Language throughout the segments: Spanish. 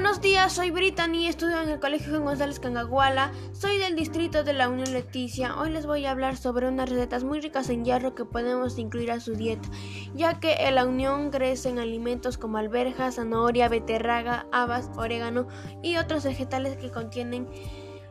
Buenos días, soy Brittany, estudio en el Colegio González Cangaguala, soy del distrito de la Unión Leticia. Hoy les voy a hablar sobre unas recetas muy ricas en hierro que podemos incluir a su dieta, ya que en la Unión crecen alimentos como alberjas, zanahoria, beterraga, habas, orégano y otros vegetales que contienen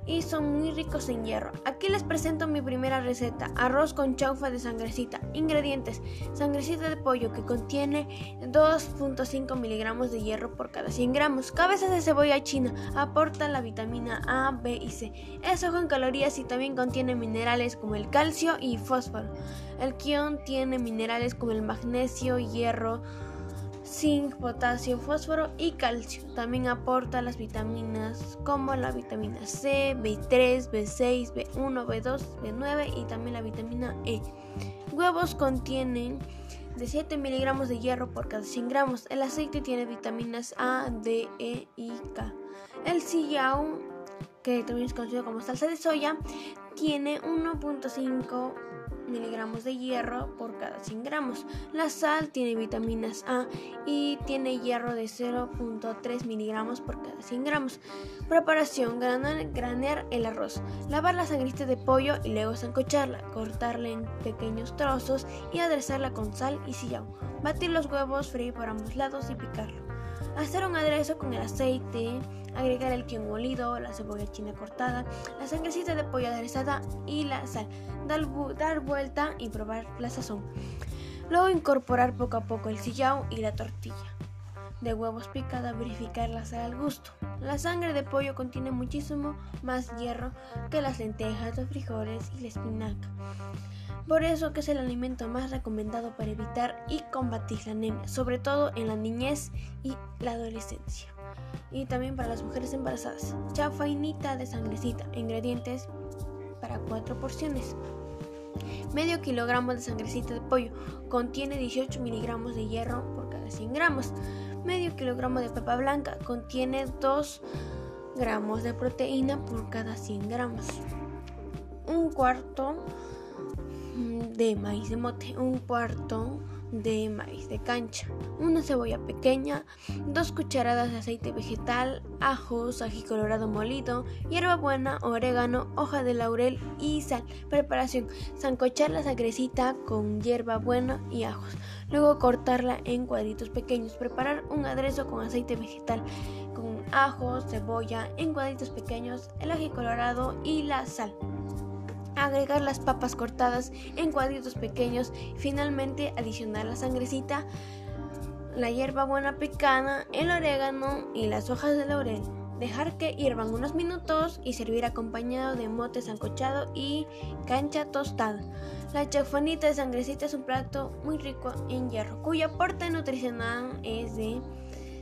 y son muy ricos en hierro. Aquí les presento mi primera receta, arroz con chaufa de sangrecita. Ingredientes, sangrecita de pollo que contiene 2.5 miligramos de hierro por cada 100 gramos. Cabeza de cebolla china aporta la vitamina A, B y C. Es ojo en calorías y también contiene minerales como el calcio y fósforo. El quión tiene minerales como el magnesio, hierro, zinc, potasio, fósforo y calcio. También aporta las vitaminas como la vitamina C, B3, B6, B1, B2, B9 y también la vitamina E. Huevos contienen de 7 miligramos de hierro por cada 100 gramos. El aceite tiene vitaminas A, D, E y K. El sillao, que también es conocido como salsa de soya, tiene 1.5 miligramos de hierro por cada 100 gramos. La sal tiene vitaminas A y tiene hierro de 0.3 miligramos por cada 100 gramos. Preparación: granear, el arroz, lavar la sangrita de pollo y luego sancocharla, cortarla en pequeños trozos y aderezarla con sal y sillao. Batir los huevos, freír por ambos lados y picarlo. Hacer un aderezo con el aceite, agregar el quion molido, la cebolla china cortada, la sangrecita de pollo aderezada y la sal. Dar, dar vuelta y probar la sazón. Luego incorporar poco a poco el sillao y la tortilla de huevos picada, verificar la sal al gusto. La sangre de pollo contiene muchísimo más hierro que las lentejas, los frijoles y la espinaca. Por eso que es el alimento más recomendado para evitar y combatir la anemia, sobre todo en la niñez y la adolescencia. Y también para las mujeres embarazadas. Chafainita de sangrecita. Ingredientes para 4 porciones. Medio kilogramo de sangrecita de pollo. Contiene 18 miligramos de hierro por cada 100 gramos. Medio kilogramo de papa blanca. Contiene 2 gramos de proteína por cada 100 gramos. Un cuarto de maíz de mote, un cuarto de maíz de cancha, una cebolla pequeña, dos cucharadas de aceite vegetal, ajos, ají colorado molido, hierbabuena, orégano, hoja de laurel y sal. Preparación: sancochar la sangrecita con hierbabuena y ajos. Luego cortarla en cuadritos pequeños. Preparar un aderezo con aceite vegetal con ajos, cebolla en cuadritos pequeños, el ají colorado y la sal agregar las papas cortadas en cuadritos pequeños, finalmente adicionar la sangrecita, la hierba buena picada, el orégano y las hojas de laurel. Dejar que hiervan unos minutos y servir acompañado de mote sancochado y cancha tostada. La chafonita de sangrecita es un plato muy rico en hierro, cuyo aporte nutricional es de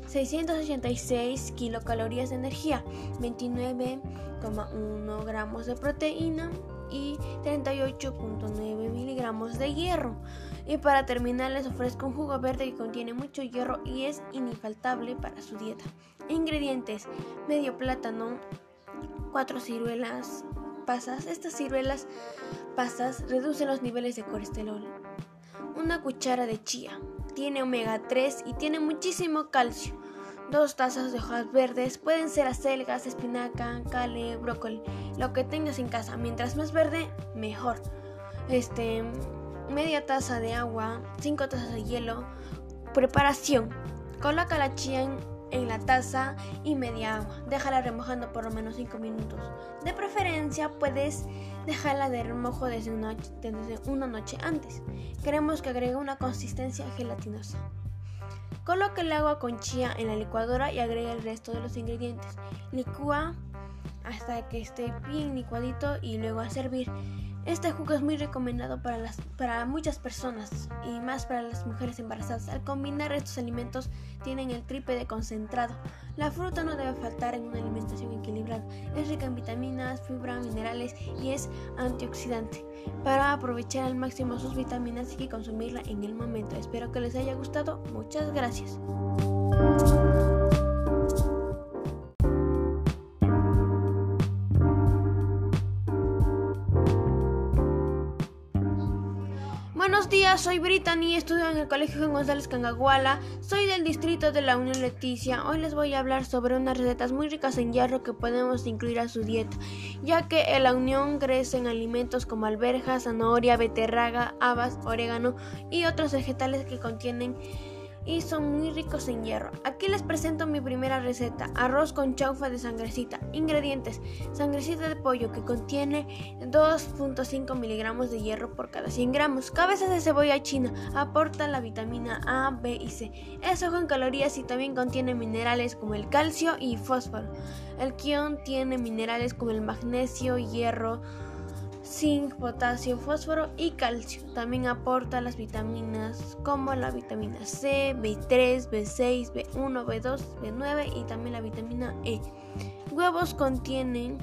686 kilocalorías de energía, 29,1 gramos de proteína, y 38.9 miligramos de hierro. Y para terminar les ofrezco un jugo verde que contiene mucho hierro y es infaltable para su dieta. Ingredientes: medio plátano, 4 ciruelas pasas. Estas ciruelas pasas reducen los niveles de colesterol. Una cuchara de chía. Tiene omega 3 y tiene muchísimo calcio dos tazas de hojas verdes, pueden ser acelgas, espinaca, cale, brócoli, lo que tengas en casa. Mientras más verde, mejor. Este, media taza de agua, cinco tazas de hielo. Preparación. Coloca la chía en, la taza y media agua. Déjala remojando por lo menos 5 minutos. De preferencia puedes dejarla de remojo desde una, desde una noche antes. Queremos que agregue una consistencia gelatinosa. Coloque el agua con chía en la licuadora y agregue el resto de los ingredientes. Licúa hasta que esté bien licuadito y luego a servir. Este jugo es muy recomendado para, las, para muchas personas y más para las mujeres embarazadas. Al combinar estos alimentos tienen el triple de concentrado. La fruta no debe faltar en una alimentación equilibrada. Es rica en vitaminas, fibra, minerales y es antioxidante. Para aprovechar al máximo sus vitaminas hay que consumirla en el momento. Espero que les haya gustado. Muchas gracias. Soy Brittany, estudio en el Colegio González Cangaguala, soy del distrito de la Unión Leticia. Hoy les voy a hablar sobre unas recetas muy ricas en hierro que podemos incluir a su dieta, ya que en la Unión crecen alimentos como alberjas, zanahoria, beterraga, habas, orégano y otros vegetales que contienen y son muy ricos en hierro. Aquí les presento mi primera receta, arroz con chaufa de sangrecita. Ingredientes, sangrecita de pollo que contiene 2.5 miligramos de hierro por cada 100 gramos. Cabeza de cebolla china aporta la vitamina A, B y C. Es ojo en calorías y también contiene minerales como el calcio y fósforo. El quión tiene minerales como el magnesio, hierro, zinc, potasio, fósforo y calcio. También aporta las vitaminas como la vitamina C, B3, B6, B1, B2, B9 y también la vitamina E. Huevos contienen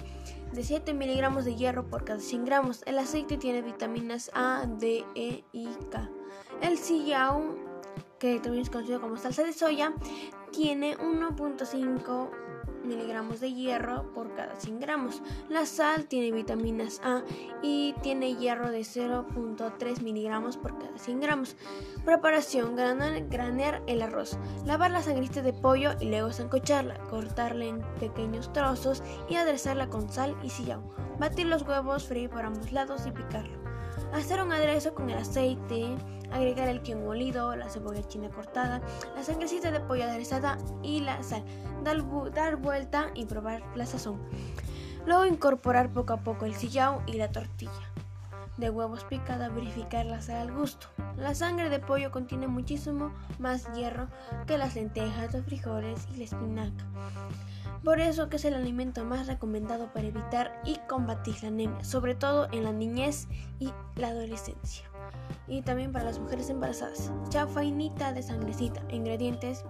de 7 miligramos de hierro por cada 100 gramos. El aceite tiene vitaminas A, D, E y K. El sillao, que también es conocido como salsa de soya, tiene 1.5 miligramos de hierro por cada 100 gramos. La sal tiene vitaminas A y tiene hierro de 0.3 miligramos por cada 100 gramos. Preparación: granear, el arroz, lavar la sangrita de pollo y luego sancocharla, cortarla en pequeños trozos y aderezarla con sal y sillao. Batir los huevos, freír por ambos lados y picarlo. Hacer un aderezo con el aceite, agregar el quion molido, la cebolla china cortada, la sangrecita de pollo aderezada y la sal. Dar, dar vuelta y probar la sazón. Luego incorporar poco a poco el sillao y la tortilla. De huevos picada, verificar la sal al gusto. La sangre de pollo contiene muchísimo más hierro que las lentejas, los frijoles y la espinaca. Por eso que es el alimento más recomendado para evitar y combatir la anemia, sobre todo en la niñez y la adolescencia. Y también para las mujeres embarazadas. Chafainita de sangrecita. Ingredientes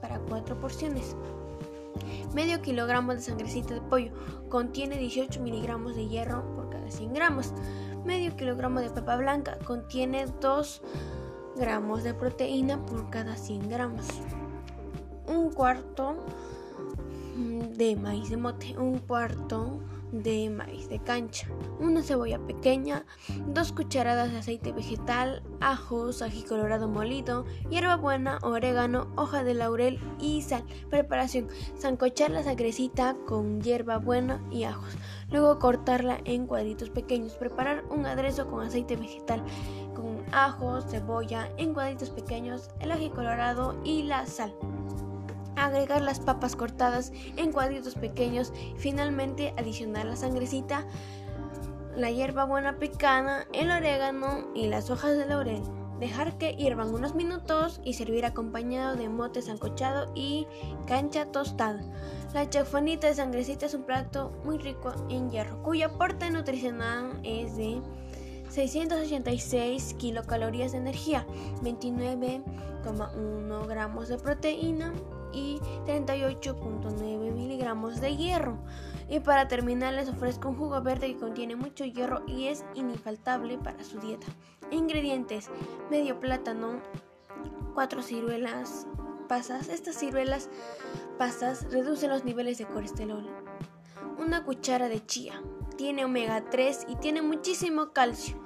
para 4 porciones. Medio kilogramo de sangrecita de pollo. Contiene 18 miligramos de hierro por cada 100 gramos. Medio kilogramo de papa blanca. Contiene 2 gramos de proteína por cada 100 gramos. Un cuarto de maíz de mote, un cuarto de maíz de cancha, una cebolla pequeña, dos cucharadas de aceite vegetal, ajos, ají colorado molido, hierbabuena, orégano, hoja de laurel y sal. Preparación: zancochar la sangrecita con hierbabuena y ajos. Luego cortarla en cuadritos pequeños. Preparar un aderezo con aceite vegetal con ajos, cebolla en cuadritos pequeños, el ají colorado y la sal agregar las papas cortadas en cuadritos pequeños finalmente adicionar la sangrecita, la hierba buena picada, el orégano y las hojas de laurel. Dejar que hiervan unos minutos y servir acompañado de mote sancochado y cancha tostada. La chafonita de sangrecita es un plato muy rico en hierro, cuyo aporte nutricional es de 686 kilocalorías de energía, 29,1 gramos de proteína, y 38.9 miligramos de hierro. Y para terminar les ofrezco un jugo verde que contiene mucho hierro y es infaltable para su dieta. Ingredientes: medio plátano, 4 ciruelas pasas. Estas ciruelas pasas reducen los niveles de colesterol. Una cuchara de chía. Tiene omega 3 y tiene muchísimo calcio.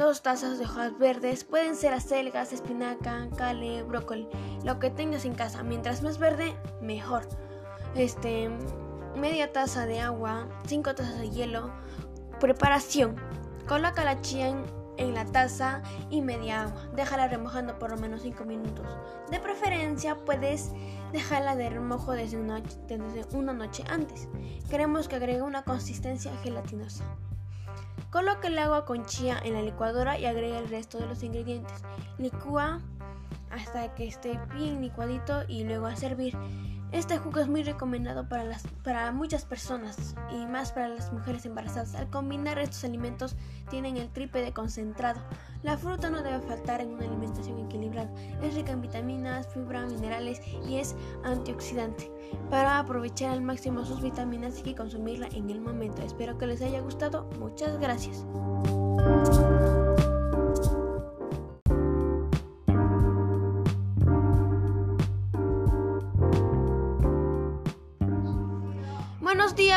Dos tazas de hojas verdes, pueden ser acelgas, espinaca, cale, brócoli, lo que tengas en casa. Mientras más verde, mejor. Este, media taza de agua, cinco tazas de hielo. Preparación. Coloca la chía en, en la taza y media agua. Déjala remojando por lo menos 5 minutos. De preferencia puedes dejarla de remojo desde una, desde una noche antes. Queremos que agregue una consistencia gelatinosa. Coloque el agua con chía en la licuadora y agrega el resto de los ingredientes. Licúa hasta que esté bien licuadito y luego a servir. Este jugo es muy recomendado para, las, para muchas personas y más para las mujeres embarazadas. Al combinar estos alimentos tienen el triple de concentrado. La fruta no debe faltar en una alimentación equilibrada. Es rica en vitaminas, fibra, minerales y es antioxidante. Para aprovechar al máximo sus vitaminas hay que consumirla en el momento. Espero que les haya gustado. Muchas gracias.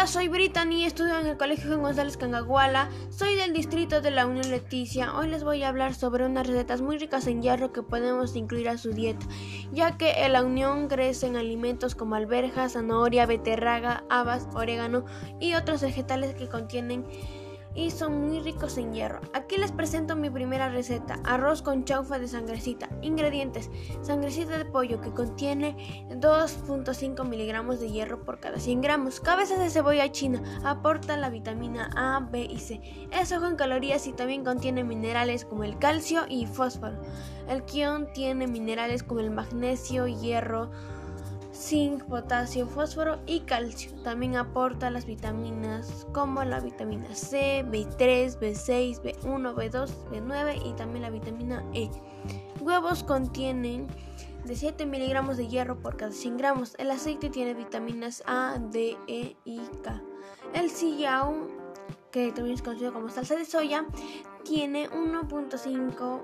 Soy Brittany, estudio en el Colegio Juan González Cangaguala, soy del distrito de la Unión Leticia. Hoy les voy a hablar sobre unas recetas muy ricas en hierro que podemos incluir a su dieta, ya que en la Unión crecen alimentos como alberjas, zanahoria, beterraga, habas, orégano y otros vegetales que contienen y son muy ricos en hierro. Aquí les presento mi primera receta, arroz con chaufa de sangrecita. Ingredientes, sangrecita de pollo que contiene 2.5 miligramos de hierro por cada 100 gramos. Cabezas de cebolla china, aporta la vitamina A, B y C. Es ojo en calorías y también contiene minerales como el calcio y fósforo. El quión tiene minerales como el magnesio, hierro, zinc, potasio, fósforo y calcio. También aporta las vitaminas como la vitamina C, B3, B6, B1, B2, B9 y también la vitamina E. Huevos contienen de 7 miligramos de hierro por cada 100 gramos. El aceite tiene vitaminas A, D, E y K. El sillao, que también es conocido como salsa de soya, tiene 1.5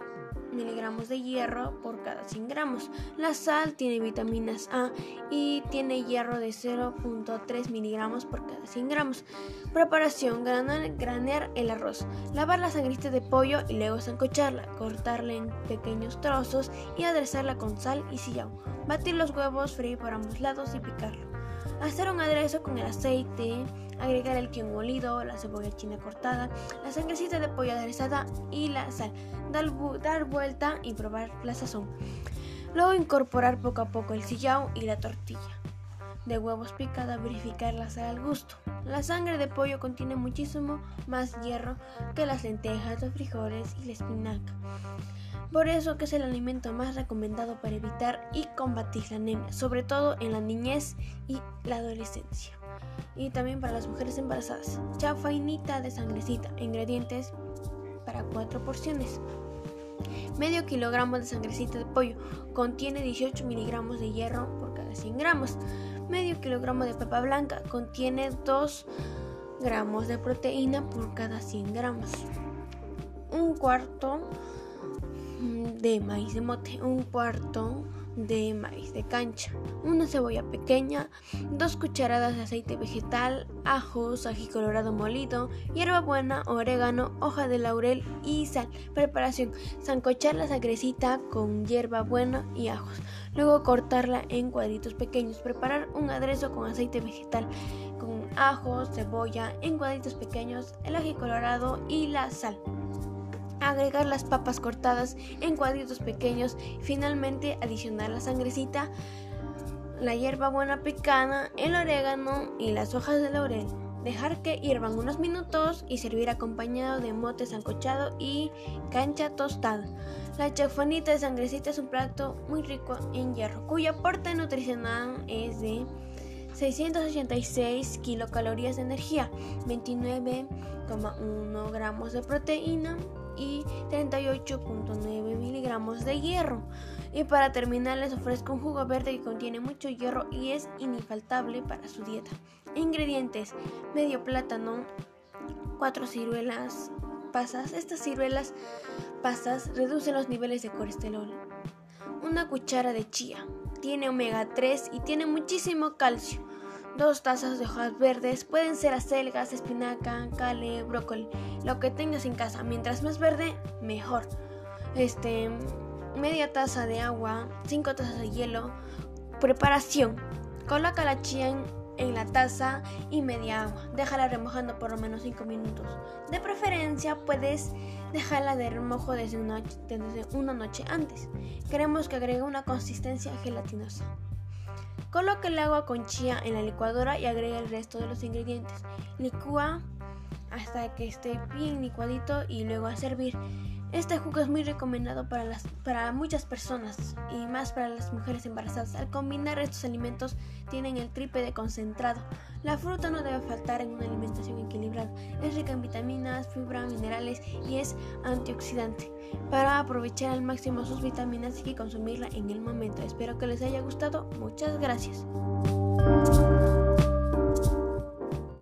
miligramos de hierro por cada 100 gramos. La sal tiene vitaminas A y tiene hierro de 0.3 miligramos por cada 100 gramos. Preparación: granear, el arroz, lavar la sangrita de pollo y luego zancocharla, cortarla en pequeños trozos y aderezarla con sal y sillao. Batir los huevos, freír por ambos lados y picarlo. Hacer un aderezo con el aceite, agregar el quién molido, la cebolla china cortada, la sangrecita de pollo aderezada y la sal. Dar, dar vuelta y probar la sazón. Luego incorporar poco a poco el sillao y la tortilla de huevos picada, verificar la sal al gusto. La sangre de pollo contiene muchísimo más hierro que las lentejas, los frijoles y la espinaca. Por eso que es el alimento más recomendado para evitar y combatir la anemia, sobre todo en la niñez y la adolescencia. Y también para las mujeres embarazadas. Chafainita de sangrecita. Ingredientes para 4 porciones. Medio kilogramo de sangrecita de pollo contiene 18 miligramos de hierro por cada 100 gramos. Medio kilogramo de papa blanca contiene 2 gramos de proteína por cada 100 gramos. Un cuarto de maíz de mote, un cuarto de maíz de cancha, una cebolla pequeña, dos cucharadas de aceite vegetal, ajos, ají colorado molido, hierbabuena, orégano, hoja de laurel y sal. Preparación: zancochar la sangrecita con hierbabuena y ajos. Luego cortarla en cuadritos pequeños. Preparar un aderezo con aceite vegetal con ajos, cebolla en cuadritos pequeños, el ají colorado y la sal agregar las papas cortadas en cuadritos pequeños finalmente adicionar la sangrecita, la hierba buena picada, el orégano y las hojas de laurel. Dejar que hiervan unos minutos y servir acompañado de mote sancochado y cancha tostada. La chafonita de sangrecita es un plato muy rico en hierro, cuyo aporte nutricional es de 686 kilocalorías de energía, 29,1 gramos de proteína, y 38.9 miligramos de hierro. Y para terminar les ofrezco un jugo verde que contiene mucho hierro y es infaltable para su dieta. Ingredientes: medio plátano, 4 ciruelas pasas. Estas ciruelas pasas reducen los niveles de colesterol. Una cuchara de chía. Tiene omega 3 y tiene muchísimo calcio. Dos tazas de hojas verdes, pueden ser acelgas, espinaca, cale, brócoli, lo que tengas en casa. Mientras más verde, mejor. Este, media taza de agua, cinco tazas de hielo. Preparación. Coloca la chía en, en la taza y media agua. Déjala remojando por lo menos 5 minutos. De preferencia puedes dejarla de remojo desde una, desde una noche antes. Queremos que agregue una consistencia gelatinosa. Coloca el agua con chía en la licuadora y agrega el resto de los ingredientes. Licúa hasta que esté bien licuadito y luego a servir. Este jugo es muy recomendado para, las, para muchas personas y más para las mujeres embarazadas. Al combinar estos alimentos tienen el triple de concentrado. La fruta no debe faltar en una alimentación equilibrada. Es rica en vitaminas, fibra, minerales y es antioxidante. Para aprovechar al máximo sus vitaminas hay que consumirla en el momento. Espero que les haya gustado. Muchas gracias.